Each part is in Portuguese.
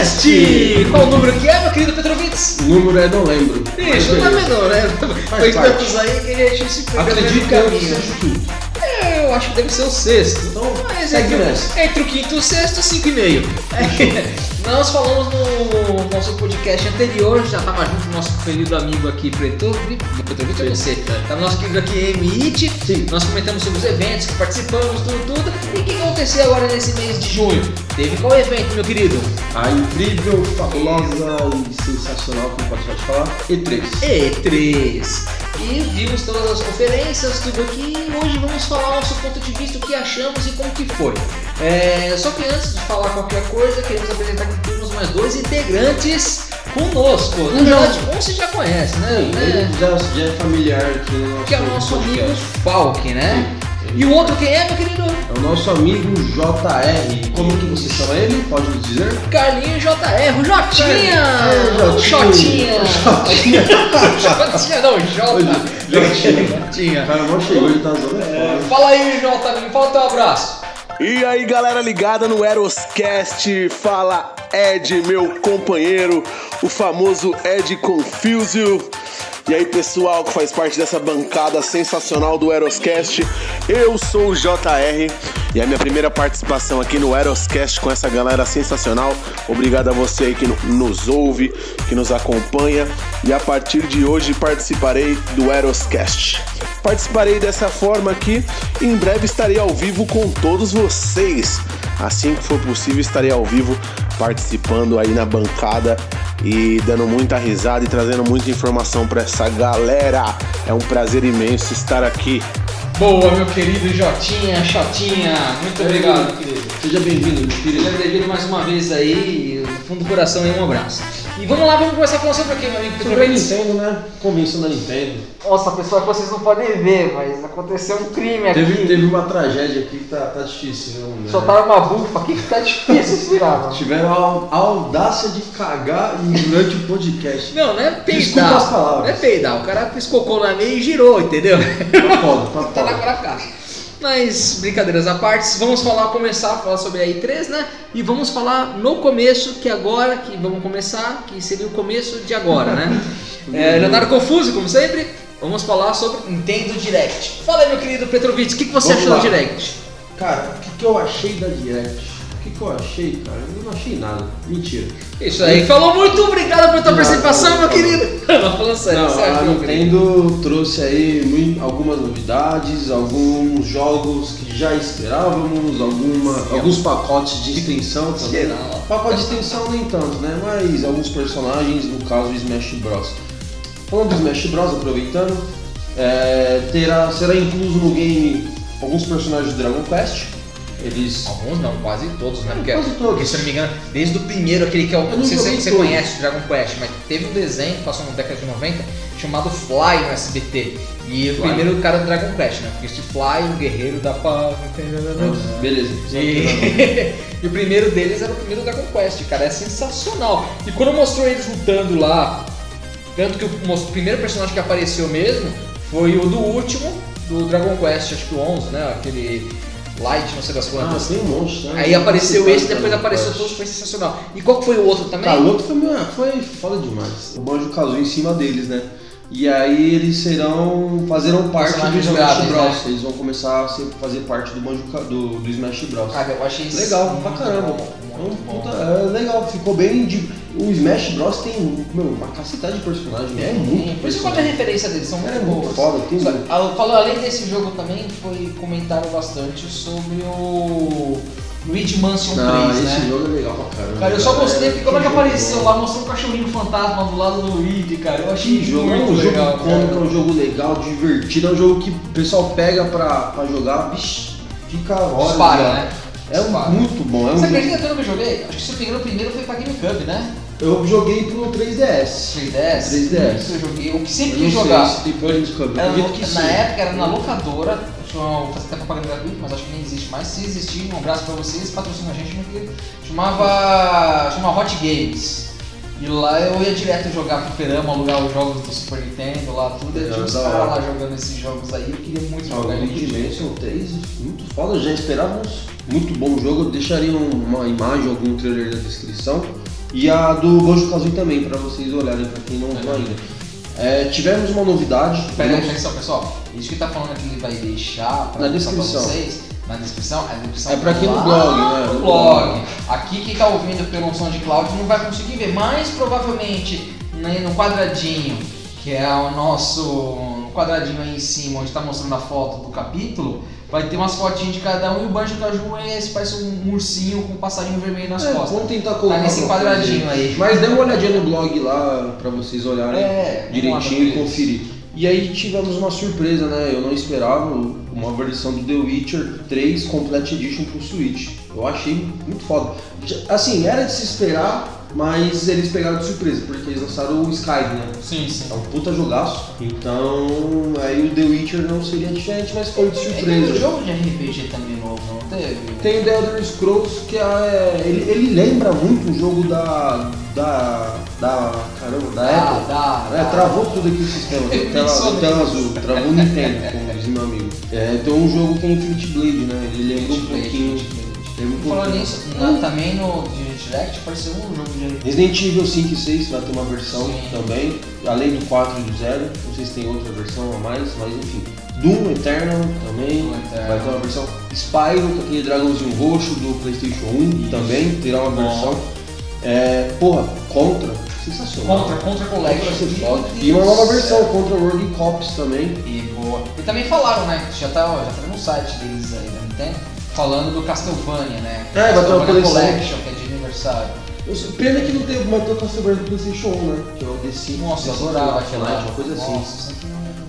Aerocast! Qual o número que é, meu querido Petrovitz? O número é, não lembro. Ixi, não tá menor, né? Foi tantos aí que a gente se perdeu Acredito que é o caminho. seja o quinto. É, eu acho que deve ser o sexto. Então, Mas segue entre, nessa. entre o quinto e o sexto, cinco e meio. É, nós falamos no nosso podcast anterior, já estava junto com o nosso querido amigo aqui, Preto, Preto, é você, tá no nosso querido aqui, MIT. Sim. Nós comentamos sobre os eventos que participamos, tudo, tudo. Aconteceu agora nesse mês de junho? Teve qual evento, meu querido? A incrível, fabulosa e sensacional, como pode falar, E3. E3. E vimos todas as conferências, tudo aqui, e hoje vamos falar nosso ponto de vista, o que achamos e como que foi. É, só que antes de falar qualquer coisa, queremos apresentar que temos mais dois integrantes conosco. Na Um já- verdade, um você já conhece, né? Sim, É, já, já é familiar aqui no que é o nosso amigo podcast. Falk, né? E o outro quem é, meu querido? É o nosso amigo JR. Como que você chama ele? Pode nos dizer? Carlinho JR, o Jotinha! É, o Jotinha! Jotinha. Jotinha não, Jota! Jotinha. Jotinha! O cara não chegou, ele tá zoando É. Fala aí, Jota, me fala teu abraço. E aí galera ligada no Eroscast, fala Ed, meu companheiro, o famoso Ed Confusio. E aí pessoal que faz parte dessa bancada sensacional do Eroscast, eu sou o JR e a minha primeira participação aqui no Eroscast com essa galera sensacional. Obrigado a você aí que no- nos ouve, que nos acompanha e a partir de hoje participarei do Eroscast. Participarei dessa forma aqui e em breve estarei ao vivo com todos vocês. Assim que for possível, estarei ao vivo participando aí na bancada e dando muita risada e trazendo muita informação para essa galera. É um prazer imenso estar aqui. Boa, meu querido Jotinha, Chotinha. Muito obrigado, querido. Seja bem-vindo, meu querido. Seja bem-vindo mais uma vez aí, do fundo do coração aí, um abraço. E vamos lá, vamos começar falando sobre o que, meu amigo Sobre a Nintendo, né? Convenção da Nintendo. Nossa, pessoal, que vocês não podem ver, mas aconteceu um crime Teve, teve uma tragédia aqui que tá, tá difícil, né? Soltaram uma bufa aqui que tá difícil esse virar, Tiveram a, a audácia de cagar durante o podcast. Não, não é peidar. Desculpa as palavras. Não é peidar. O cara piscou na meia e girou, entendeu? Tá foda, tá tá na foda. pra cá. Mas, brincadeiras à parte, vamos falar, começar a falar sobre a I3, né? E vamos falar no começo, que agora, que vamos começar, que seria o começo de agora, né? é, Leonardo Confuso, como sempre, vamos falar sobre Nintendo Direct. Fala aí, meu querido Petrovic, o que, que você Vamos achou lá. do Direct? Cara, o que, que eu achei da Direct? O que, que eu achei, cara? Eu não achei nada. Mentira. Isso aí, falou muito obrigado pela tua participação, meu querido. Não, falando sério, Não, você a? Nintendo trouxe aí algumas novidades, alguns jogos que já esperávamos, alguma, alguns pacotes de extensão também. Geral. Pacote de extensão nem tanto, né? Mas alguns personagens, no caso Smash Bros. Falando do Smash Bros, aproveitando, é, terá, será incluso no game alguns personagens do Dragon Quest. Eles. Alguns não, quase todos, né? Porque, Quase todos. porque se eu não me engano, desde o primeiro, aquele que é o. Você todos. conhece o Dragon Quest, mas teve um desenho que passou na década de 90 chamado Fly no SBT. E o Fly. primeiro cara do Dragon Quest, né? Porque esse Fly, o guerreiro da paz. Beleza. E... e o primeiro deles era o primeiro Dragon Quest, cara, é sensacional. E quando mostrou eles lutando lá, tanto que o, o primeiro personagem que apareceu mesmo foi o do último, do Dragon Quest, acho que o 11, né? Aquele Light, não sei das Ah, quantas. tem um monte, né? Aí apareceu Esse depois apareceu todos, foi sensacional. E qual que foi o outro também? Cara, o outro foi, meu, foi foda demais. O Banjo Kazooie em cima deles, né? E aí eles serão. fazerão parte do Smash jogáveis, Bros. né? Eles vão começar a ser- fazer parte do Banjo do, do Smash Bros. Cara, eu achei isso Legal, pra caramba. bom, É muito puta- é legal, ficou bem. De, o Smash Bros tem meu, uma cacetada de personagens, é muito Por isso que a referência deles são muito É muito boas. foda, tem Só- muito. a- Falou, além desse jogo também, foi comentaram bastante sobre o Luigi Mansion 3, Não, esse né? jogo é legal pra caramba. Cara, eu só gostei porque como é que jogo apareceu bom. lá, mostrou um cachorrinho fantasma do lado do Luigi, cara. Eu achei Que jogo, é muito um jogo legal, cômico, é um jogo legal, divertido, é um jogo que o pessoal pega pra, pra jogar, bicho, fica horas. Dispara, né? É um- muito bom. É um Você acredita que eu nunca joguei? Acho que se eu peguei o primeiro foi pra GameCube, né? Eu joguei pro 3DS. 3DS? 3DS. Isso eu joguei. O que Eu sempre não quis jogar. se tem pra GameCube. Eu Era acredito no- que na sim. época era na locadora, tinha até propaganda gratuita, mas acho que nem existe mais. Se existir, um abraço pra vocês, patrocina a gente, meu querido. Chamava. chamava Hot Games. E lá eu ia direto jogar fliperama, alugar os jogos do Super Nintendo lá, tudo. Eu tinha uns caras lá jogando esses jogos aí, eu queria muito Ah, jogar o ele. Dimension 3, muito foda, já esperávamos. Muito bom jogo, eu deixaria um- uma imagem, algum trailer na descrição. E a do Banjo Kazooie também, pra vocês olharem, pra quem não viu ainda. É, tivemos uma novidade. Pera aí, Nós- atenção, pessoal. Isso que tá falando aqui ele vai deixar pra Na mostrar pra descrição. vocês. Na descrição, a descrição É pra quem no blog, né? No No blog. Aqui quem tá ouvindo pelo SoundCloud não vai conseguir ver, mas provavelmente né, no quadradinho, que é o nosso no quadradinho aí em cima, onde tá mostrando a foto do capítulo, vai ter umas fotinhas de cada um e o Banjo Caju é esse, parece um ursinho com um passarinho vermelho nas É, costas. vamos tentar colocar. Tá nesse quadradinho aí. Mas dê uma olhadinha no blog lá pra vocês olharem É, direitinho e conferir. E aí tivemos uma surpresa, né? Eu não esperava uma versão do The Witcher 3 Complete Edition pro Switch. Eu achei muito foda. Assim, era de se esperar, mas eles pegaram de surpresa, porque eles lançaram o Skyrim, né? Sim, sim. É um puta jogaço. Então, aí o The Witcher não seria diferente, mas foi de Tem um surpresa. jogo de RPG também novo, não teve? Tem o The Elder Scrolls, que é, ele, ele lembra muito um jogo da. da. da. caramba, da Apple. Dá, dá, É, dá. travou tudo aqui o sistema, tela, tela nisso. azul, travou o Nintendo, como diz meu amigo. É, então um jogo é Infinite Blade, né? Ele lembra um pouquinho. Infinite Blade. lembra um Falando pouquinho. nisso, na- também no Direct apareceu um jogo de. Resident Evil 5 e 6 vai ter uma versão Sim. também, além do 4 e do 0. Não sei se tem outra versão a mais, mas enfim. Doom Eternal também Doom Eternal. vai ter uma versão. Spyro, com aquele dragãozinho roxo do PlayStation 1 também terá uma versão. É, porra, Contra, sensacional. Contra, Contra Contra Collection. Meu E uma nova versão. Contra Rogue Cops também. E boa. E também falaram, né? Já tá, já tá no site deles aí da Nintendo, falando do Castlevania, né? É, vai ter uma coleção. Collection, que é de aniversário. Eu Pena que não teve mais o Castlevania do PlayStation 1, né? Que é o D5. Nossa, eu D5 adorava aquela. Uma coisa assim. Nossa,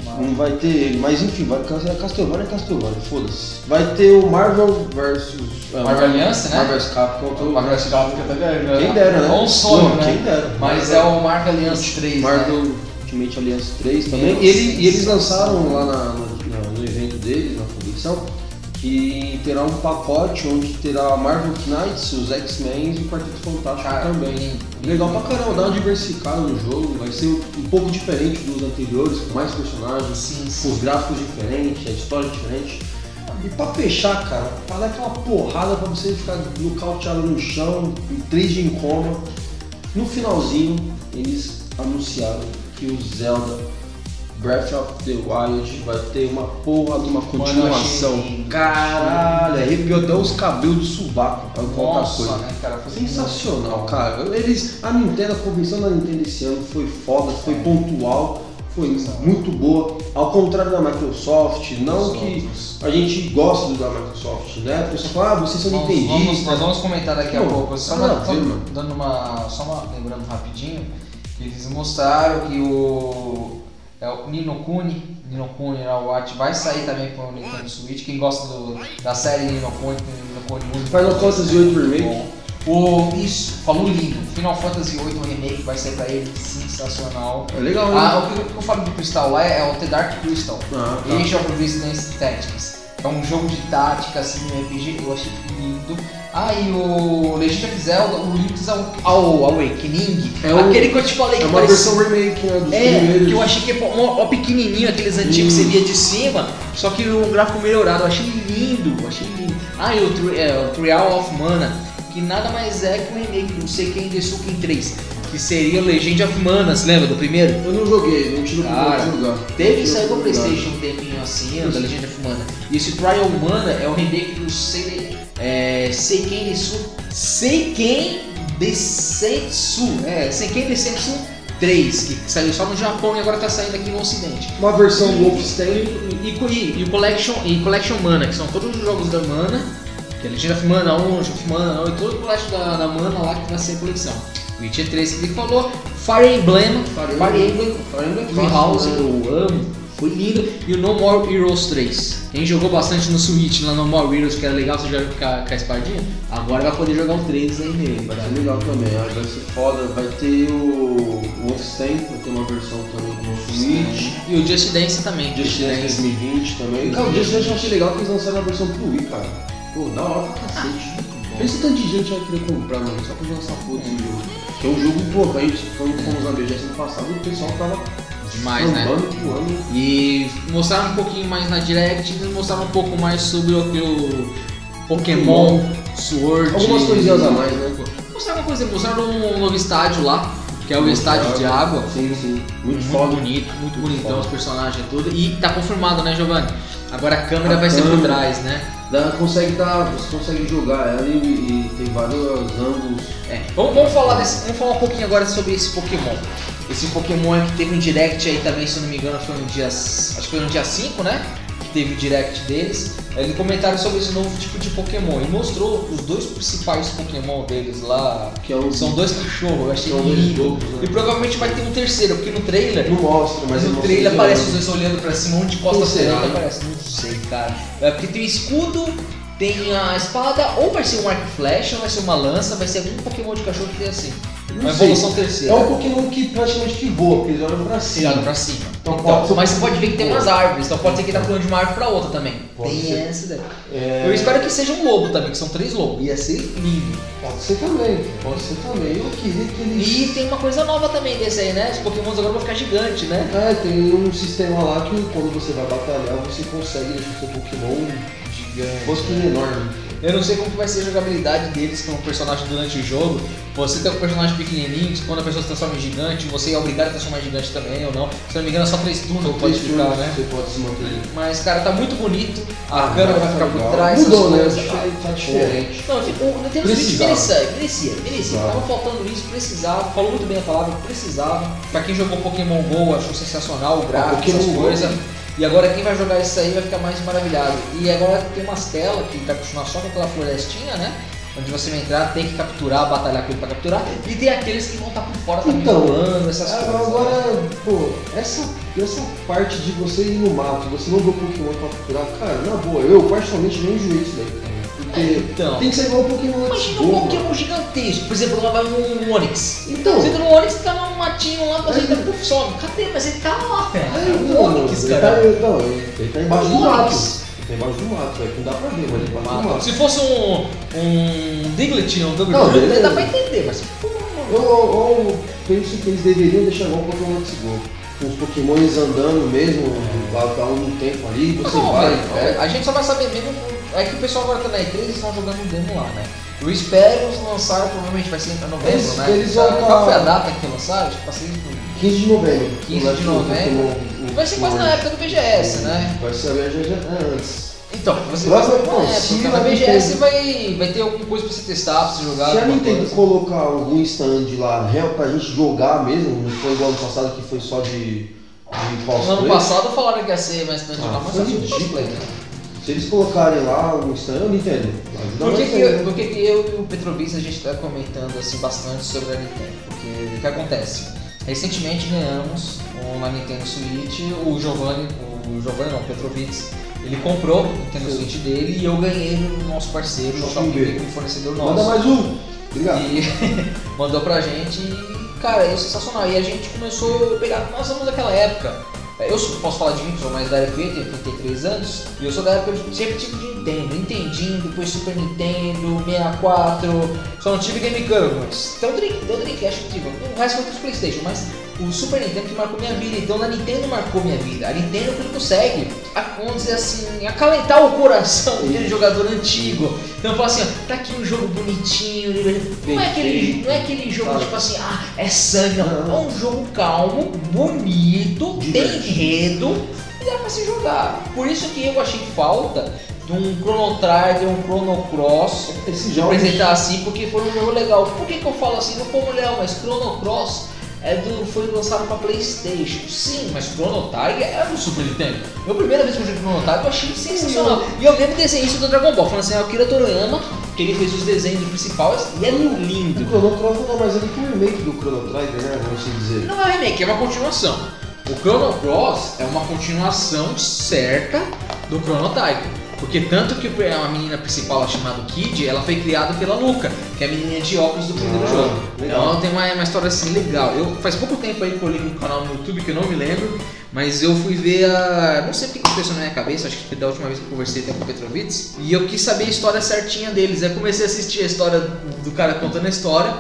amava. Não vai ter ele, mas enfim, vai é Castlevania é Castlevania, foda-se. Vai ter o Marvel versus. é, Marvel Alliance, né? Marvel vs Capcom. O Marvel eu tô ganhando. Quem dera, né? É um sonho, Pô, né? Quem dera. Mas é o Marvel Alliance 3, né? Marvel Ultimate Alliance 3 também. E, ele- e eles lançaram lá na- no, no evento deles, na convenção, que terá um pacote onde terá Marvel Knights, os X-Men e o Quarteto Fantástico Cara, também. Legal lindo. pra caramba, dá uma diversificada no jogo, vai ser um pouco diferente dos anteriores, com mais personagens, Sim, com sim. os gráficos diferentes, a história diferente. E pra fechar, cara, pra dar aquela porrada pra você ficar nocauteado no chão, em 3 de coma, no finalzinho eles anunciaram que o Zelda Breath of the Wild vai ter uma porra de uma Mano, continuação. lindo. Caralho, arrepiou até os cabelos do sovaco pra contar coisa. né, cara? Foi Sensacional, cara. Eles, a Nintendo, a convenção da Nintendo esse ano foi foda, foi pontual, foi muito boa. Ao contrário da Microsoft, não que a gente gosta do da Microsoft, né? O pessoal fala, ah, vocês são nintendistas. nós vamos comentar daqui a Pô, pouco. Só, uma, a mano. dando uma. Só uma. Lembrando rapidinho, eles mostraram que o. É o Nino Kuni, Nino Kuni né, o Art vai sair também para o Nintendo Switch. Quem gosta do, da série Nino Kuni, tem Nino Kuni 1. Final Fantasy VIII Remake. Bom. O, isso, falou lindo. Final Fantasy VIII Remake vai sair pra ele, sensacional. É legal, né? Ah, o que, eu falo do Crystal lá é, é o The Dark Crystal. Ah, tá. Age of Resistance Tactics. É um jogo de tática, assim, RPG, eu achei lindo. Ah, e o Legend of Zelda, o Link's Aw- Aw- Awakening, É o- aquele que eu te falei É que uma parecia... versão remake, né? Dos É, primeiros. que eu achei que é ó, ó, pequenininho, aqueles antigos que Hum. você via de cima, só que um gráfico melhorado, eu achei lindo, eu achei lindo. Ah, e o, é, o Trial of Mana, que nada mais é que um remake do Seiken Desuken 3, que seria Legend of Mana, você lembra do primeiro? Eu não joguei, não tive Cara, de jogar. Teve tive pro oportunidade. Playstation um tempinho assim, da Legend of Mana. E esse Trial Mana é o remake do Sei, é, Seiken Desu, Seiken Desensu, é, Seiken Desensu 3, que saiu só no Japão e agora tá saindo aqui no ocidente. Uma versão Wolfenstein. E, e, e o Collection, e Collection Mana, que são todos os jogos da Mana, que é Legend of Mana 1, Legend of Mana 1 e todo o collection da, da Mana lá que vai ser a coleção. Witcher 3 que ele falou, Fire Emblem, Fire Fire Emblem. Fire Emblem House, eu amo, foi lindo, e o No More Heroes 3. Quem jogou bastante no Switch lá no More Heroes, que era legal você jogar com a, com a espadinha, agora vai poder jogar o 3 aí nele. Vai ser legal também, acho que vai ser foda. Vai ter o Wolfenstein, vai ter uma versão também no Switch. E o Just Dance também. Just Dance 2020 também. Cara, o Just Dance eu achei legal que eles lançaram a versão pro Wii, cara. Pô, da hora pra cacete. Pensa tanto de gente vai querer comprar, mano, só pra jogar essa porra desse jogo. Que é um jogo, pô, a gente quando fomos na BGS no passado, o pessoal tava Demais, né? andando, voando. E mostraram um pouquinho mais na Direct, mostraram um pouco mais sobre o que o Pokémon Sword. Algumas coisinhas a mais, né? Mostraram uma coisa, mostraram um novo estádio lá, que é o estádio de água. Sim, sim. Muito Muito foda. bonito, muito bonitão foda. os personagens e tudo. E tá confirmado, né, Giovanni? Agora a câmera A vai ser por câmera. trás, né? Dá, consegue dar, você consegue jogar ela e, e tem vários ângulos. É. Vamos, vamos falar desse, vamos falar um pouquinho agora sobre esse Pokémon. Esse Pokémon é que teve um direct aí também, se eu não me engano, foi no dia. Acho que foi no dia 5, né? Que teve o direct deles. Eles comentaram sobre esse novo tipo de Pokémon e mostrou os dois principais Pokémon deles lá. Que é um São dois cachorros, eu achei dois lindo. né? E provavelmente vai ter um terceiro, porque no trailer Não mostra, mas ele no trailer aparece os dois olhando pra cima, um de pra hein? aparece. Não sei, cara. É porque tem o escudo, tem a espada, ou vai ser um arco flecha, ou vai ser uma lança, vai ser algum Pokémon de cachorro que tem assim. Não Uma sei. evolução terceira. É um Pokémon que praticamente que voa, porque eles olham pra cima. Tirado pra cima. Então Então, pode mas você pode ver que tem umas árvores, então pode ser que ele tá pulando de uma árvore pra outra também. Pode tem ser. essa daí. É, Eu espero que seja um lobo também, que são três lobos. Ia ser lindo. Pode ser também, pode ser também. Eu queria que eles. E tem uma coisa nova também desse aí, né? Os Pokémons agora vão ficar gigantes, né? É, tem um sistema lá que quando você vai batalhar, você consegue deixar seu Pokémon Gigante. um pouquinho enorme. Eu não sei como que vai ser a jogabilidade deles com o personagem durante o jogo. Você tem um personagem pequenininho, quando a pessoa se transforma em gigante, você é obrigado a transformar em gigante também ou não. Se não me engano, é só três turnos que pode ficar, né? Você pode se manter. Mas, cara, tá muito bonito. A Ah, câmera tá vai ficar por legal. trás. Mudou, né? Tá- tá? tá diferente. Não, tipo, o Nintendo Switch Precisava. merecia, merecia, merecia. Tava faltando isso, precisava. Falou muito bem a palavra, precisava. Pra quem jogou Pokémon GO, achou sensacional o gráfico, Pokémon essas coisas. E agora quem vai jogar isso aí vai ficar mais maravilhado. E agora tem umas telas que vai continuar só com aquela florestinha, né? Onde você vai entrar, tem que capturar, batalhar com ele pra capturar. E tem aqueles que vão estar por fora também Então, voando, essas Ah, coisas. né? Agora, pô, essa, essa parte de você ir no mato, você não vê o Pokémon pra capturar, cara, na boa, eu particularmente não enjoei isso daí, É, então. tem que ser igual o Pokémon Imagina um. Pokémon gigantesco. Por exemplo, lá vai um Onix. Então, Você entra no Onix, tá num matinho lá, É. entra, puf, some. Cadê? Mas ele tá lá, velho. é, É não, um Onix, ele cara. tá, não, ele, ele tá embaixo do Onix. mato. Ele tá embaixo do mato, é que não dá pra ver, mas ele tá embaixo do mato. Se fosse um, um Diglett, um Double Não, beleza. dá pra entender, mas Eu, eu, eu penso que eles deveriam deixar igual o Pokémon Let's Go. Com os Pokémons andando mesmo, lá tá um tempo ali, você Não, vai, velho, é, a gente só vai saber mesmo. É que o pessoal agora tá na E3 e estão jogando um demo lá, né? Eu espero lançar, provavelmente vai ser em novembro, Eles- né? eles vão Qual tá- foi a data que lançaram? Acho que passei no 15 de novembro. 15 Lá de novembro. o- o- Vai ser quase o- na época do BGS, né? Vai ser a é, antes. Então, você Vai- vai não, é, se porque a na BGS vai, vai ter alguma coisa pra você testar, pra você jogar. Se a Nintendo colocar algum stand lá real pra gente jogar mesmo, não foi igual ano passado que foi só de, de No ano cosplay. passado falaram que ia ser mais tanto de Ah, mas foi só de ridículo. cosplay, né? Se eles colocarem lá um stand, eu Nintendo. Ajuda Por que, que, eu, por que que eu e o Petrovic a gente está comentando assim, bastante sobre a Nintendo? Porque o que acontece? Recentemente ganhamos uma Nintendo Switch, o Giovanni, o Giovanni não, o Petrovic, ele comprou o Nintendo Sim. Switch dele e eu ganhei no nosso parceiro, o Shopping. Big, um fornecedor Manda nosso. mais um. Obrigado. E mandou pra gente e, cara, é sensacional. E a gente começou a pegar, nós somos daquela época. Eu posso falar de mim, sou mais da época que eu tenho 33 anos, e eu sou da época que sempre tive de Nintendo, Nintendinho, depois Super Nintendo, 64, só não tive GameCube, mas tem o Drink, tem o Dreamcast que tive, o resto foi dos Playstation, mas o Super Nintendo que marcou minha vida, então a Nintendo marcou minha vida, a Nintendo que consegue, a- vamos dizer assim, acalentar o coração daquele jogador antigo, então fala assim, ó, tá aqui um jogo bonitinho, não é aquele, não é aquele jogo tipo assim, ah, é sangue, não. É um jogo calmo, bonito, tem enredo e dá pra se jogar. Por isso que eu achei falta de um Chrono Trigger, um Chrono Cross, Esse de jogo. apresentar assim, porque foi um jogo legal. Por que, que eu falo assim? Não como legal, mas Chrono Cross é do, foi lançado pra Playstation. Sim, mas Chrono Tiger é do Super Nintendo. Eu, a primeira vez que eu joguei Chrono Tiger, eu achei sensacional. E eu lembro desse isso do Dragon Ball, falando assim, é o Kira Toriyama, que ele fez os desenhos principais e é O lindo. Chrono Cross não, mas ele foi um remake do Chrono Trigger, né? Vamos assim dizer. Não é um remake, é uma continuação. O Chrono Cross é uma continuação certa do Chrono Tiger. Porque tanto que a menina principal, chamada Kid, ela foi criada pela Luca, que é a menina de óculos do primeiro Ah, jogo. legal. Então tem uma, uma história assim legal. Eu, faz pouco tempo aí que eu li um canal no YouTube que eu não me lembro, mas eu fui ver a. Não sei porque que pensou na minha cabeça, acho que foi da última vez que eu conversei até com o Petrovitz. E eu quis saber a história certinha deles. Aí comecei a assistir a história do cara contando a história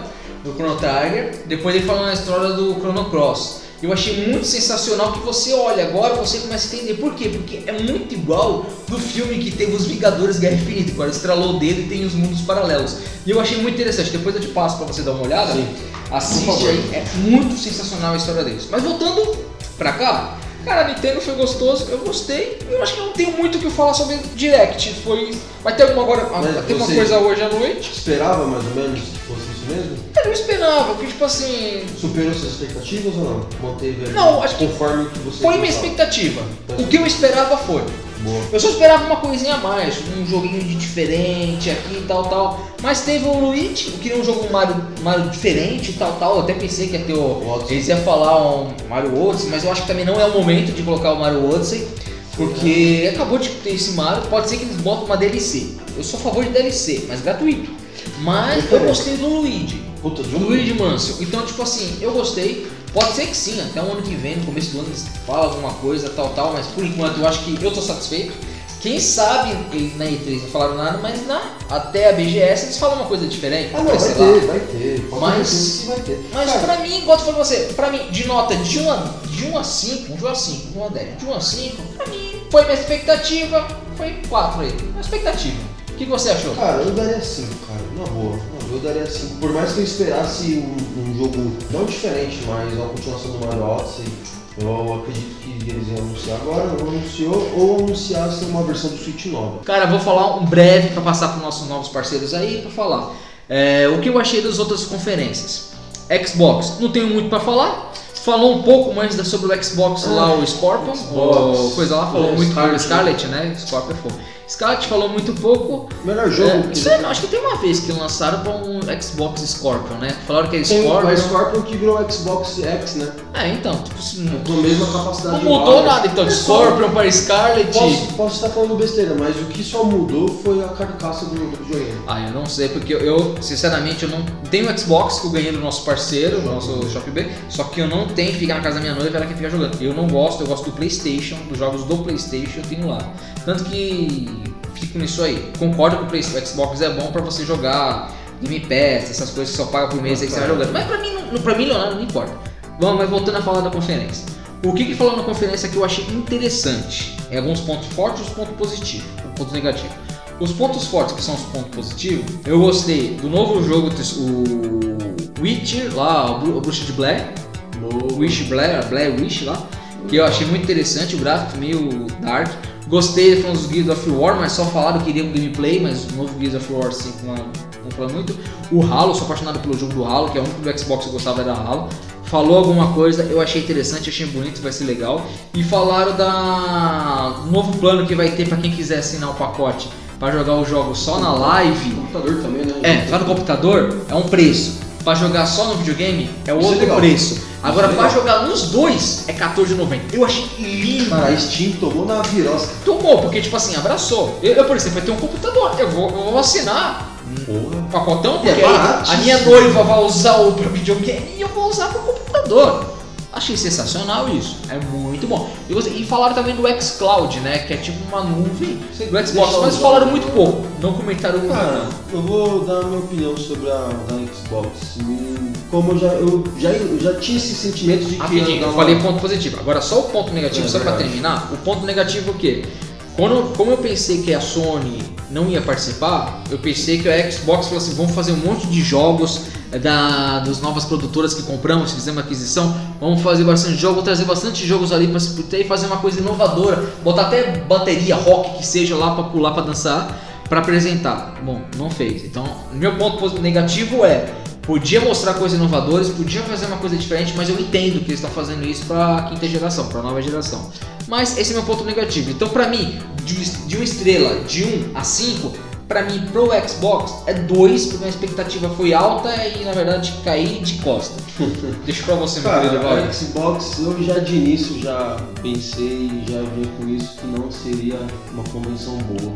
do Chrono Trigger, depois ele falando a história do Chrono Cross. Eu achei muito sensacional que você olha agora, você começa a entender por quê? Porque é muito igual do filme que teve os Vingadores Guerra Infinita, agora estralou o dedo e tem os mundos paralelos. E eu achei muito interessante, depois eu te passo pra você dar uma olhada. Sim. Assiste aí, é muito sensacional a história deles. Mas voltando pra cá, cara, Nintendo foi gostoso, eu gostei. Eu acho que não tenho muito o que falar sobre Direct. Foi. Vai ter alguma agora. Mas vai ter uma coisa hoje à noite. Esperava mais ou menos que fosse isso mesmo? Eu não esperava, porque tipo assim. Superou suas expectativas ou não? Manteve Não, acho que conforme o que você Foi minha expectativa. O que eu esperava foi. Boa. Eu só esperava uma coisinha a mais, um joguinho de diferente aqui e tal, tal. Mas teve o Luigi, eu queria um jogo Mario, Mario diferente e tal, tal. Eu até pensei que ia ter o. Odyssey. Eles iam falar um Mario Odyssey, mas eu acho que também não é o momento de colocar o Mario Odyssey. Porque acabou de ter esse Mario, pode ser que eles botem uma DLC. Eu sou a favor de DLC, mas gratuito. Mas eu gostei do Luigi. Puta, Do Luigi Mansion. Então, tipo assim, eu gostei. Pode ser que sim, até o ano que vem, no começo do ano, eles falam alguma coisa, tal, tal, mas por enquanto eu acho que eu tô satisfeito. Quem sabe na E3 não falaram nada, mas na, até a BGS eles falam uma coisa diferente. Ah, não, vai ter, lá. vai ter. Pode Mas- vai ter. Mas Cara, pra mim, igual eu falei pra você, pra mim, de nota de 1 a, de 1 a 5, de 1 a 5, de 1 a 10, de 1 a 5, pra mim, foi minha expectativa, foi 4 aí. Minha expectativa. O que, que você achou? Cara, eu daria 5, cara. Na boa. Eu daria 5. Por mais que eu esperasse um, um jogo não diferente, mas uma continuação do Mario Odyssey, eu acredito que eles iam anunciar agora, não anunciou, ou anunciasse uma versão do Switch nova. Cara, vou falar um breve para passar para nossos novos parceiros aí para falar. É, o que eu achei das outras conferências. Xbox, não tenho muito para falar. Falou um pouco mais sobre o Xbox lá, o Scorpion, Xbox. o coisa lá, falou É, muito sobre o Scarlet, Scarlet, né? Scorpion foi. Scarlet falou muito pouco. Melhor jogo É, que isso acho que tem uma vez que lançaram para um Xbox Scorpion, né? Falaram que é tem Scorpion. o Scorpion que virou Xbox X, né? É, então, tipo, assim, Com a mesma capacidade não mudou nada. Então, É Scorpion para Scarlet. Posso, posso estar falando besteira, mas o que só mudou foi a carcaça do, do videogame. Ah, eu não sei, porque eu, sinceramente, eu não tenho o Xbox que eu ganhei do nosso parceiro, do nosso Shop B, só que eu não tenho que ficar na casa da minha noiva, ela que fica jogando. Eu não gosto, eu gosto do Playstation, dos jogos do Playstation eu tenho lá. Tanto que fico nisso aí. Concordo que o, Xbox é bom pra você jogar Game Pass, essas coisas que só paga por mês aí que você vai jogando. Mas pra mim, não, pra mim, Leonardo, não importa. Vamos, mas voltando a falar da conferência. O que que falou na conferência que eu achei interessante? É alguns pontos fortes e os pontos positivos, os pontos negativos. Os pontos fortes, que são os pontos positivos, eu gostei do novo jogo, o Witcher, lá, o Bru- o Bruxa de Blair. Wish Blair, Blair Wish lá, que eu achei muito interessante, o gráfico meio dark. Gostei falando dos Gears of War, mas só falaram que queriam gameplay, mas o novo Gears of War 5 não, não falou muito. O Halo, sou apaixonado pelo jogo do Halo, que é o único do Xbox que eu gostava era Halo. Falou alguma coisa, eu achei interessante, achei bonito, vai ser legal. E falaram da do novo plano que vai ter para quem quiser assinar o pacote para jogar o jogo só na live. computador também, né? É, lá no computador é um preço. Pra jogar só no videogame é é outro preço. Agora, é pra jogar nos dois é R$14,90. Eu achei lindo. Cara, a Steam tomou na virosca. Tomou, porque, tipo assim, abraçou. Eu, eu, por exemplo, vai ter um computador. Eu vou, eu vou assinar um pacotão, porque É a minha noiva vai usar o pro videogame e eu vou usar pro computador. Achei sensacional isso. É muito bom. E, você- e falaram também do xCloud, né? Que é tipo uma nuvem do Xbox, mas eu- falaram muito pouco. Não comentaram muito. Cara, eu vou dar a minha opinião sobre a da Xbox. Como eu já, eu já, eu já tinha esse sentimento de que. Rapidinho, eu uma- falei ponto positivo. Agora só o ponto negativo, É só pra verdade. terminar. O ponto negativo é o quê? Quando, como eu pensei que a Sony não ia participar, eu pensei que a Xbox falou assim, vamos fazer um monte de jogos da, das novas produtoras que compramos, fizemos aquisição, vamos fazer bastante jogo, trazer bastante jogos ali pra se e fazer uma coisa inovadora, botar até bateria, rock que seja lá pra pular, pra dançar, pra apresentar. Bom, não fez. Então, meu ponto negativo é Podia mostrar coisas inovadoras, podia fazer uma coisa diferente, mas eu entendo que eles estão fazendo isso para quinta geração, para nova geração. Mas esse é meu ponto negativo. Então, para mim, de, de uma estrela de 1 a 5, para mim, pro Xbox é 2, porque a minha expectativa foi alta e na verdade caí de costa. Deixa pra você, meu querido. Cara, a Xbox, eu já de início já pensei e já vi com isso que não seria uma convenção boa.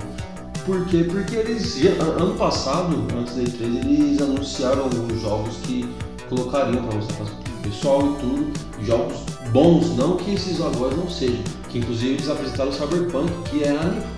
Por quê? Porque eles, ano passado, antes da E3, eles anunciaram alguns jogos que colocariam pra mostrar para o pessoal e tudo, jogos bons, não que esses agora não sejam. Que inclusive eles apresentaram o Cyberpunk, que é,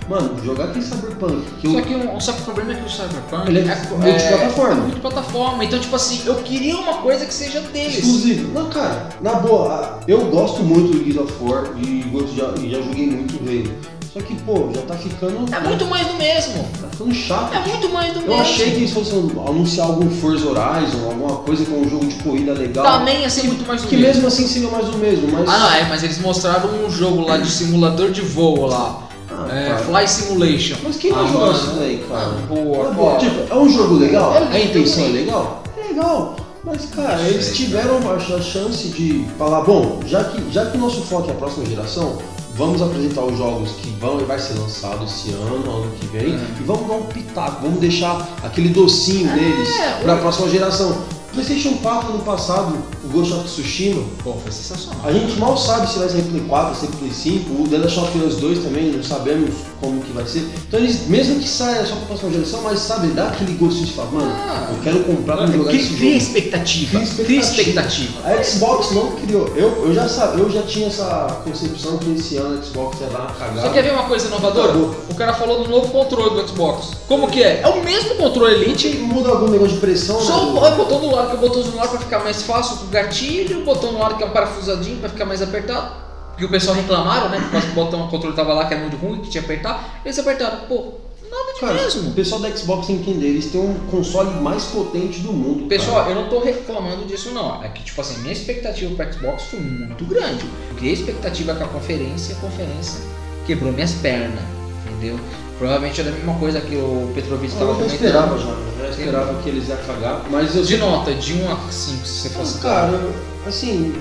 mano, jogar aquele Cyberpunk, que eu Só que, o- só que o problema é que o Cyberpunk Ele é multiplataforma. É multiplataforma. Então, tipo assim, eu queria uma coisa que seja deles. Exclusivo. Não, cara, na boa, eu gosto muito do Gears of War e já, já joguei muito Halo. Só que, pô, já tá ficando. É muito mais do mesmo. Tá ficando chato. É muito mais do Eu mesmo. achei que eles fossem anunciar algum Forza Horizon, alguma coisa com um jogo de corrida legal. Também ia ser muito mais do que mesmo. mesmo assim seria mais do mesmo, mas. Ah, não, é, mas eles mostraram um jogo lá de simulador de voo lá. Ah, É, cara. Fly Simulation. Mas quem vai Ah, jogar mano. isso daí, cara? Ah, boa, boa, cara. tipo, é um jogo legal? É a intenção é legal. legal? É legal. Mas, cara, eles tiveram a a chance de falar, bom, já que, já que o nosso foco é a próxima geração, vamos apresentar os jogos que vão e vai ser lançado esse ano, ano que vem, É. e vamos dar um pitaco, vamos deixar aquele docinho deles para a próxima geração. PlayStation 4 no passado, o Ghost of Tsushima, Pô, foi sensacional. a gente mal sabe se vai sair Play 4, se vai sair Play 5, o The Last of Us 2 também, não sabemos como que vai ser. Então eles, mesmo que saia só pra próxima geração, mas sabe, dá aquele gostinho de falar, mano, Ah. eu quero comprar pra jogar Cria, esse cria jogo. expectativa. Cria Cria expectativa. A Xbox não criou. Eu, eu, já eu já tinha essa concepção que esse ano a Xbox ia dar uma cagada. Só quer ver uma coisa inovadora? Acabou. O cara falou do novo controle do Xbox. Como que é? É o mesmo controle Elite, muda algum negócio de pressão, Só né? o o botão do lado, que é o botãozinho do lado pra ficar mais fácil com o gatilho, o botão do lado que é um parafusadinho pra ficar mais apertado. Que o pessoal reclamaram, né? Por causa que o botão, o controle tava lá que era muito ruim, que tinha que apertar. Eles apertaram. Pô, nada de Cara, o mesmo. pessoal da Xbox tem que entender, eles têm um console mais potente do mundo. Pessoal, eu não tô reclamando disso não. É que, tipo assim, minha expectativa pro Xbox foi muito grande. Eu criei expectativa com a conferência a conferência quebrou minhas pernas, entendeu? Provavelmente é a mesma coisa que o Petrovic cara. estava Eu comentando. esperava já, eu já esperava que eles iam cagar, mas eu De nota, de 1 a 5, se você fosse Mas, cara, assim,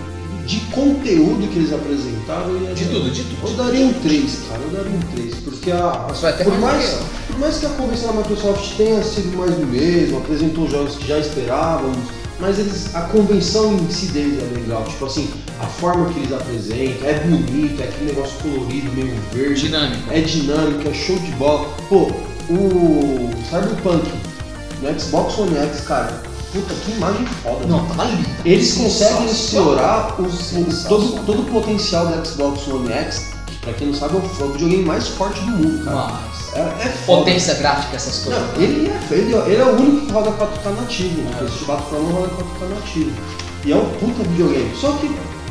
de conteúdo que eles apresentaram, eu ia De tudo, de tudo. Eu daria um 3, cara, eu daria um 3, porque a, por, mais por mais que a convenção da Microsoft tenha sido mais do mesmo, apresentou jogos que já esperávamos, mas eles, a convenção em si deles é legal, tipo assim, a forma que eles apresentam, é bonito, é aquele negócio colorido, meio verde, Dinâmico. é dinâmico, é show de bola. Pô, o Cyberpunk no Xbox One X, cara, puta que imagem foda. Não, né? tá linda. Eles conseguem explorar os- os- todo, todo o potencial do Xbox One X, que pra quem não sabe é o, é videogame mais forte do mundo, cara. Mas, É, é foda. potência gráfica, essas coisas. Não, ele, é, ele, ele é o único que roda 4K nativo, né? esse 4 Pro não roda 4K nativo. E é um puta videogame. Só que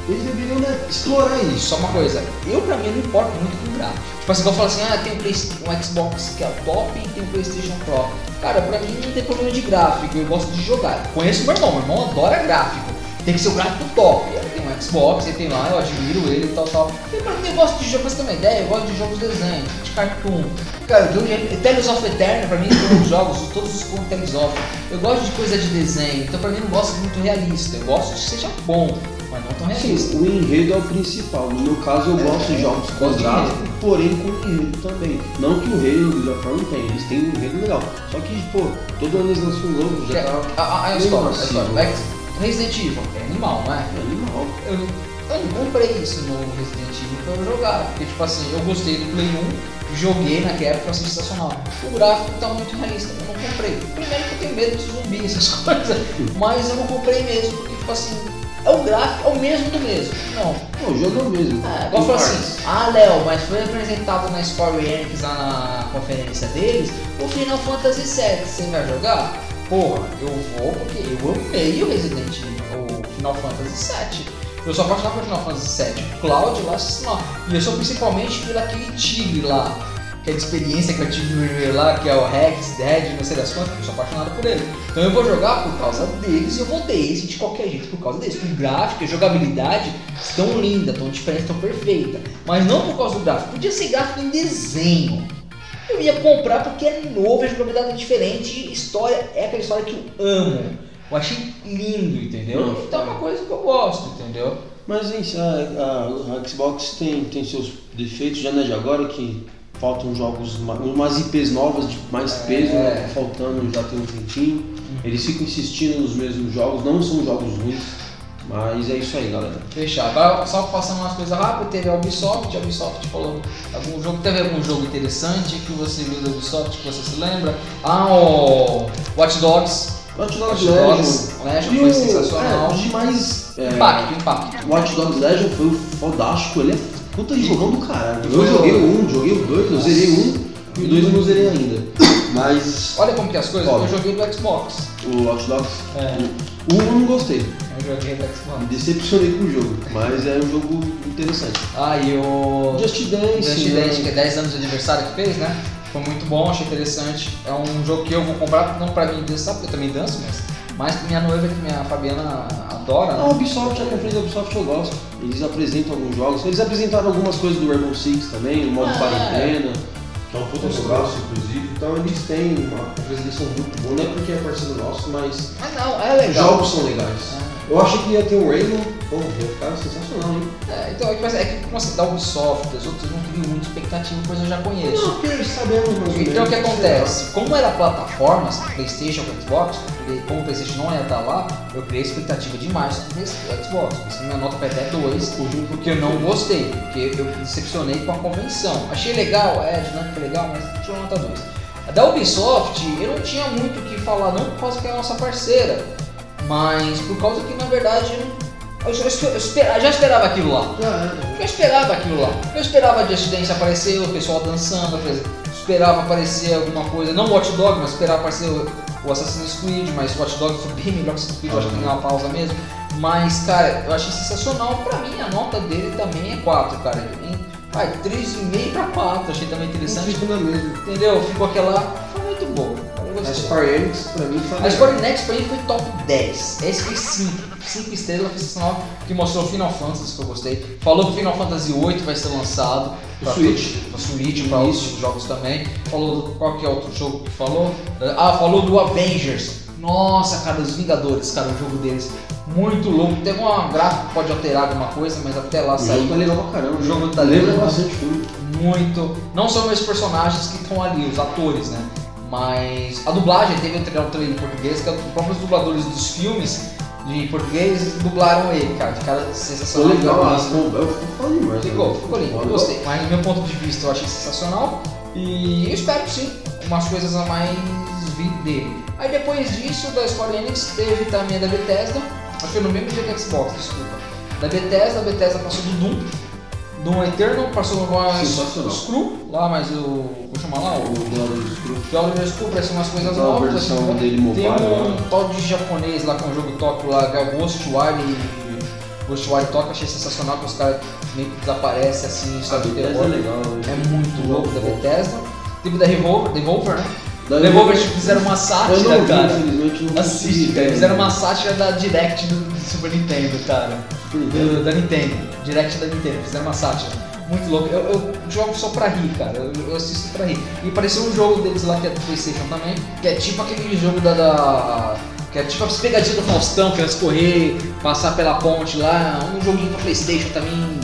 eles deveriam né, explorar isso. Só uma coisa, eu pra mim não importo muito com gráfico. Tipo assim, eu falo assim, ah, tem um, Xbox que é o top e tem um Playstation Pro. Cara, pra mim não tem problema de gráfico, eu gosto de jogar. Conheço meu irmão, meu irmão adora gráfico. Tem que ser o gráfico top. Ele tem um Xbox, ele tem lá, eu admiro ele e tal, tal. E pra mim eu gosto de jogos, você ter uma ideia, eu gosto de jogos desenho, de cartoon. Cara, eu, eu, Tales of Eternal, pra mim, são os jogos, todos os Tales of. Eu gosto de coisa de desenho, então pra mim não gosto muito realista. Eu gosto de que seja bom, mas não tão realista. Sim, o enredo é o principal. No meu caso, eu gosto de jogos com gosto de gráfico, porém com enredo também. Não que o Halo e o Gears não tem, eles têm um enredo legal. Só que, pô, todo ano eles lançam um novo, já Que- tá a, a, a meio história, a história. É- Resident Evil é animal, não é? É animal. Eu, eu não comprei isso no Resident Evil pra eu jogar. Porque, tipo assim, eu gostei do Play 1, joguei naquela época, foi sensacional. O gráfico tá muito realista, eu não comprei. Primeiro que eu tenho medo de zumbi, essas coisas. Mas eu não comprei mesmo, porque, tipo assim, é o gráfico, é o mesmo do mesmo. Não. Pô, o jogo é o mesmo. É, igual assim, ah Léo, mas foi apresentado na Square Enix lá na conferência deles o Final Fantasy VII, você vai jogar? Porra, eu vou porque eu amei o Resident Evil, o Final Fantasy VII. Eu sou apaixonado por Final Fantasy VII, o Cloud lá. E eu sou principalmente pelo aquele tigre lá, que é de experiência que eu tive lá, que é o Rex, Dead, não sei das quantas, eu sou apaixonado por ele. Então eu vou jogar por causa deles e eu vou ter esse de qualquer jeito por causa deles. O gráfico e a jogabilidade estão linda, estão diferentes, estão perfeitas. Mas não por causa do gráfico, podia ser gráfico em desenho. Eu ia comprar porque é novo, a jogabilidade é diferente, e história é aquela história que eu amo. Eu achei lindo, entendeu? Não, então é uma coisa que eu gosto, entendeu? Mas gente, a, a- a Xbox tem, tem seus defeitos, já não é de agora que faltam jogos, ma- umas IPs novas de mais É. peso, né? Tá faltando já tem um tempinho. Eles ficam insistindo nos mesmos jogos, não são jogos ruins. Mas é isso aí, galera. Fechado. Só passando umas coisas rápidas, teve a Ubisoft, a Ubisoft falou algum jogo, teve algum jogo interessante que você viu da Ubisoft que você se lembra? Ah, o Watch Dogs. Watch Dogs Watch Dogs. Legion E foi o- sensacional. É, o demais. É, Impacto, impacto. Watch Dogs Legion foi fodástico, ele é puta de jogão do caralho. Eu joguei o- um, joguei o dois, eu zerei um e o dois eu não zerei ainda. Mas Olha como que é as coisas, Ó. eu joguei do Xbox. o Watch Dogs, É. o um eu não gostei. Eu joguei do Xbox. Me decepcionei com o jogo, mas é um jogo interessante. Ah, e o Just Dance, Just né? Dance, que é 10 anos de aniversário que fez, né? Foi muito bom, achei interessante. É um jogo que eu vou comprar, não pra mim dançar, porque eu também danço, mas pra minha noiva, que minha Fabiana adora, A né? Ubisoft, a conferência da Ubisoft eu gosto. Eles apresentam alguns jogos. Eles apresentaram algumas coisas do Rainbow Six também, o modo Ah, quarentena, que é um puta jogaço, inclusive. Então eles têm uma são muito bons. Não é porque é parceiro nosso, mas Mas não, é os legal. jogos são legais. Eu achei que ia ter o Rainbow, pô, ia ficar sensacional, hein? É, então, é que, é que como assim, da Ubisoft, as outras não criam muita expectativa, pois eu já conheço. Não, porque sabemos mais ou. Então o que acontece? Como era plataformas, Playstation com Xbox, como o Playstation não ia estar lá, eu criei expectativa demais com o Xbox. Por isso que minha nota foi até 2, porque eu não gostei, porque eu decepcionei com a convenção. Achei legal, é, a dinâmica legal, mas tirou nota 2. A da Ubisoft, eu não tinha muito o que falar, não por causa que é a nossa parceira, mas por causa que na verdade eu, já- eu espe- eu espe- eu já esperava aquilo lá. Já Eu esperava aquilo lá. Eu esperava Just Dance aparecer, o pessoal dançando, esperava aparecer alguma coisa, não Watch Dogs, mas esperava aparecer o, o Assassin's Creed, mas Watch Dogs foi bem melhor que Assassin's Creed, eu acho que tem uma pausa mesmo. Mas, cara, eu achei sensacional. Pra mim, a nota dele também é 4, cara. Vai, 3,5 pra 4, achei também interessante. Fico na mesma. Entendeu? Ficou aquela. A. Square Enix, pra mim, foi A Square Enix pra mim foi top 10. Esse foi 5. 5 estrelas, foi sensacional. Que mostrou Final Fantasy, que eu gostei. Falou que Final Fantasy VIII vai ser lançado. Pro Switch. Pra Switch, pra outros jogos também. Falou do, qual que é outro jogo que falou? Ah, falou do Avengers. Nossa, cara, os Vingadores, cara, o jogo deles. Muito louco. Tem uma gráfica que pode alterar alguma coisa, mas até lá O jogo tá legal pra caramba. O jogo tá Lembra legal. bastante filme. muito. Não são meus personagens que estão ali, os atores, né? Mas a dublagem teve um trailer trailer em português, que os próprios dubladores dos filmes de português dublaram ele, cara. Ficaram Ficou sensacional. legal, Ficou as Ficou foda demais. Ficou, ficou lindo, eu gostei. Mas do meu ponto de vista eu achei sensacional. E eu espero sim, umas coisas a mais vir dele. Aí depois disso, da Square Enix, teve também a da Bethesda. Acho que foi no mesmo dia que a Xbox, desculpa. Da Bethesda, a Bethesda passou do Doom. Doom Eternal, passou o Screw, lá, mas o. Vou chamar lá, O do Screw. Elder Scrolls parece umas coisas novas. versão assim, dele Tem mobile, um né? tal de japonês lá com o jogo Tóquio lá, que é Ghostwire e Ghostwire Tóquio, achei sensacional que os caras meio que desaparecem assim, história de terror. é legal. né? É muito louco da Bethesda. Teve da Revolver, Devolver, né? Da Devolver Devolver- fizeram uma Eu sátira, não vi, cara. infelizmente, não. Fizeram uma sátira da Direct do Super Nintendo, cara. Do- da Nintendo. Direct da Nintendo. Fizeram uma sátira. Muito louco. Eu, eu jogo só pra rir, cara. Eu, eu assisto pra rir. E apareceu um jogo deles lá que é do Playstation também, que é tipo aquele jogo da. da- que é tipo as pegadinhas do Faustão, que é escorrer, passar pela ponte lá. Um joguinho pra Playstation também.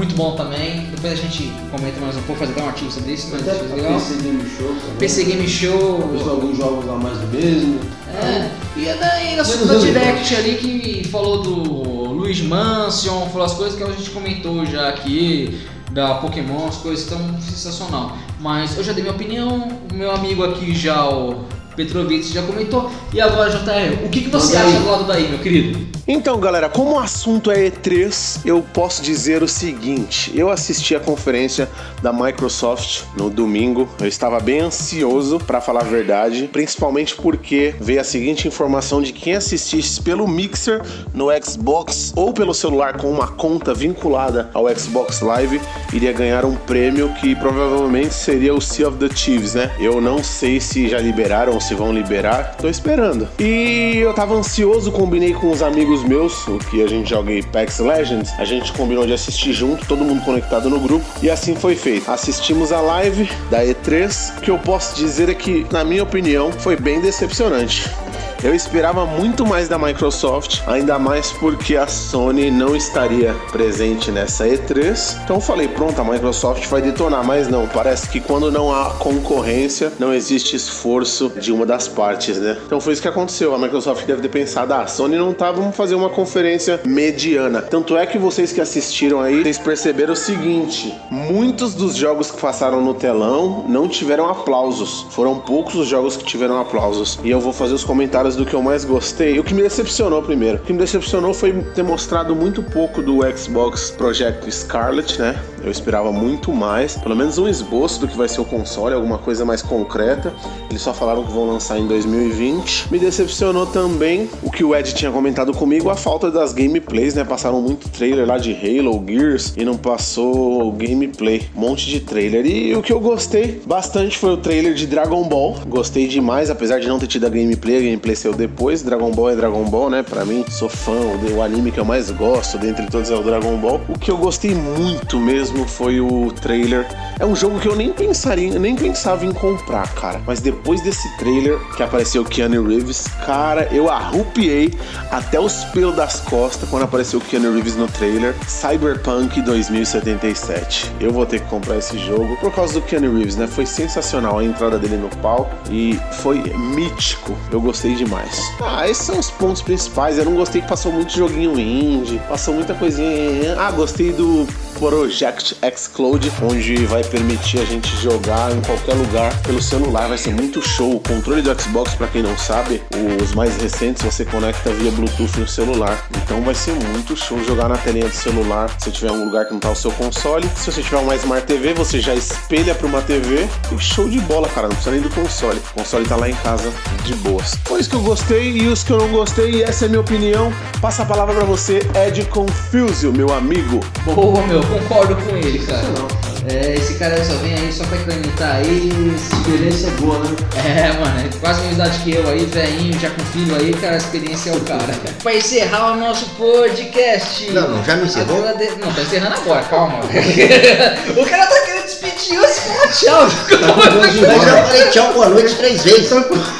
Muito bom também. Depois a gente comenta mais um pouco, fazer até um artigo sobre isso, mas a legal. PC Game Show também. PC Game Show. Alguns jogos lá mais do mesmo. É, e é daí na relevante. direct ali que falou do Luiz Mansion, falou as coisas que a gente comentou já aqui, da Pokémon, as coisas tão sensacional. Mas eu já dei minha opinião, o meu amigo aqui já, o Petrovic, já comentou. E agora, JR, o que, que você acha do lado daí, meu querido? Então, galera, como o assunto é E3, eu posso dizer o seguinte: eu assisti a conferência da Microsoft no domingo. Eu estava bem ansioso, pra falar a verdade, principalmente porque veio a seguinte informação de quem assistisse pelo Mixer no Xbox ou pelo celular com uma conta vinculada ao Xbox Live iria ganhar um prêmio que provavelmente seria o Sea of the Thieves, né? Eu não sei se já liberaram ou se vão liberar, tô esperando. E eu tava ansioso, combinei com os amigos meus, o que a gente joga Apex Legends, a gente combinou de assistir junto, todo mundo conectado no grupo, e assim foi feito. Assistimos a live da E3, o que eu posso dizer é que, na minha opinião, foi bem decepcionante. Eu esperava muito mais da Microsoft, ainda mais porque a Sony não estaria presente nessa E3. Então falei, pronto, a Microsoft vai detonar, mas não, parece que quando não há concorrência, não existe esforço de uma das partes, né? Então foi isso que aconteceu. A Microsoft deve ter pensado, ah, a Sony não tá, vamos fazer uma conferência mediana. Tanto é que vocês que assistiram aí, vocês perceberam o seguinte: muitos dos jogos que passaram no telão não tiveram aplausos. Foram poucos os jogos que tiveram aplausos. E eu vou fazer os comentários do que eu mais gostei. O que me decepcionou primeiro. O que me decepcionou foi ter mostrado muito pouco do Xbox Project Scarlet, né? Eu esperava muito mais, pelo menos um esboço do que vai ser o console, alguma coisa mais concreta. Eles só falaram que vão lançar em 2020. Me decepcionou também o que o Ed tinha comentado comigo, a falta das gameplays, né? Passaram muito trailer lá de Halo, Gears e não passou gameplay, um monte de trailer. E o que eu gostei bastante foi o trailer de Dragon Ball. Gostei demais, apesar de não ter tido a gameplay, a gameplay saiu depois. Dragon Ball é Dragon Ball, né? Para mim, sou fã, o anime que eu mais gosto dentre todos é o Dragon Ball. O que eu gostei muito mesmo mesmo foi o trailer. É um jogo que eu nem pensaria, nem pensava em comprar, cara. Mas depois desse trailer que apareceu Keanu Reeves, cara, eu arrupiei até os pelos das costas quando apareceu Keanu Reeves no trailer. Cyberpunk 2077. Eu vou ter que comprar esse jogo por causa do Keanu Reeves, né? Foi sensacional a entrada dele no palco e foi mítico. Eu gostei demais. Ah, esses são os pontos principais. Eu não gostei que passou muito joguinho indie, passou muita coisinha. Ah, gostei do Project X Cloud, onde vai permitir a gente jogar em qualquer lugar pelo celular. Vai ser muito show. O controle do Xbox, para quem não sabe, os mais recentes você conecta via Bluetooth no celular. Então vai ser muito show jogar na telinha do celular. Se tiver um lugar que não tá o seu console, se você tiver uma Smart TV, você já espelha para uma TV e show de bola, cara. Não precisa nem do console. O console tá lá em casa de boas. Foi isso que eu gostei e os que eu não gostei, e essa é a minha opinião. Passa a palavra para você, Ed Confusio, meu amigo. Boa, meu concordo com ele, cara. É, esse cara só vem aí só pra acreditar aí. Experiência é boa, né? É, mano, é quase a mesma idade que eu aí, velhinho, já com filho aí, cara, a experiência é o cara. pra encerrar o nosso podcast. Não, não, já me encerrou? Não, tá encerrando agora, calma. o cara tá querendo despedir, você fala tchau. Mas já falei tchau, boa noite três vezes.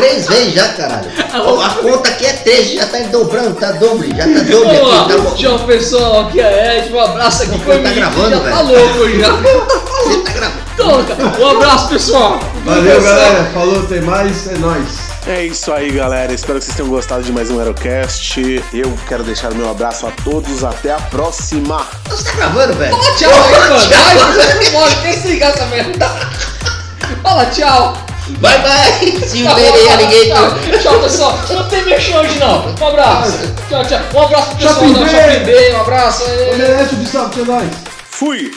Três vezes já, caralho. A, a conta aqui é três, já tá dobrando, tá doble, já tá doble Boa, aqui. Tá... Tchau, pessoal, aqui é Ed, um abraço aqui Você tá gravando, já velho? tá louco já. Você tá gravando. Então, cara, um abraço, pessoal. Valeu, galera. Falou, tem mais, é nóis. É isso aí, galera. Espero que vocês tenham gostado de mais um Aerocast. Eu quero deixar meu abraço a todos. Até a próxima. Você tá gravando, velho? Fala tchau aí, mano. Vai, você não pode se ligar essa merda. Fala tchau. Bye bye. See you later, alligator. Tchau, tchau, pessoal. Não tem mexer hoje, não. Um abraço. Tchau, tchau. Um abraço pro pessoal da Bay. Shopping Bay. Um abraço. Omelete Sábado, é nóis. Fui!